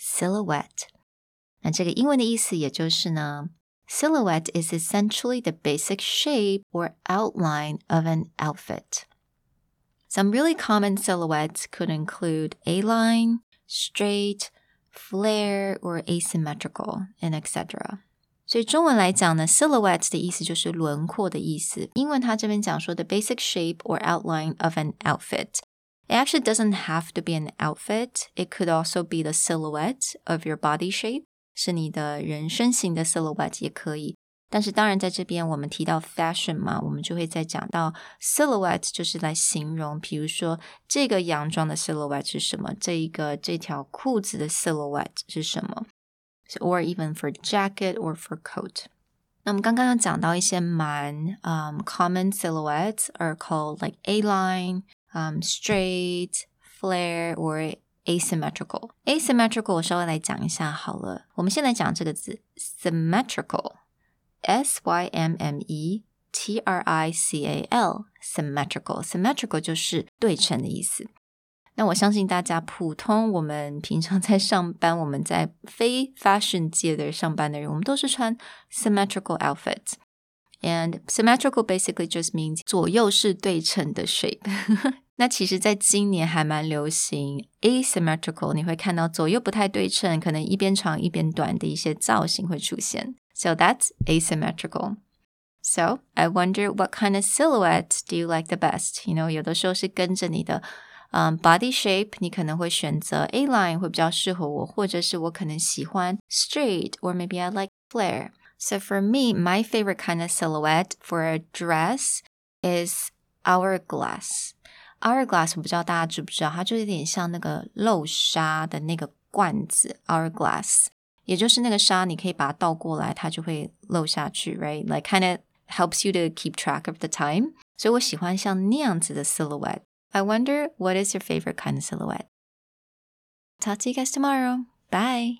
Silhouette. 那这个英文的意思也就是呢，silhouette is essentially the basic shape or outline of an outfit. Some really common silhouettes could include A-line, straight, flare, or asymmetrical, and etc. 所以中文来讲呢，silhouette 的意思就是轮廓的意思。英文它这边讲说的 basic shape or outline of an outfit。 It actually doesn't have to be an outfit. It could also be the silhouette of your body shape，是你的人身形的 silhouette 也可以。但是当然，在这边我们提到 fashion 嘛，我们就会再讲到 silhouette，就是来形容，比如说这个洋装的 silhouette 是什么，这一个这条裤子的 silhouette 是什么。or even for jacket or for coat. 那我们刚刚有讲到一些蛮 um common silhouettes are called like A line, um straight, flare or asymmetrical. Asymmetrical 我稍微来讲一下好了。我们先来讲这个字 symmetrical, S Y M M E T R I C A L, symmetrical. Symmetrical 就是对称的意思。那我相信大家普通，我们平常在上班，我们在非 fashion 界的上班的人，我们都是穿 symmetrical outfits。 And symmetrical basically just means 左右是对称的 shape。那其实，在今年还蛮流行 asymmetrical，你会看到左右不太对称，可能一边长一边短的一些造型会出现。So that's asymmetrical. So I wonder what kind of silhouette do you like the best? You know，有的时候是跟着你的。嗯、um,，body shape 你可能会选择 A line 会比较适合我，或者是我可能喜欢 straight or maybe I like flare. So for me, my favorite kind of silhouette for a dress is hourglass. Hourglass 我不知道大家知不知道，它就有点像那个漏沙的那个罐子 hourglass，也就是那个沙你可以把它倒过来，它就会漏下去，right? Like kind of helps you to keep track of the time. 所以我喜欢像那样子的 silhouette。I wonder what is your favorite kind of silhouette? Talk to you guys tomorrow. Bye.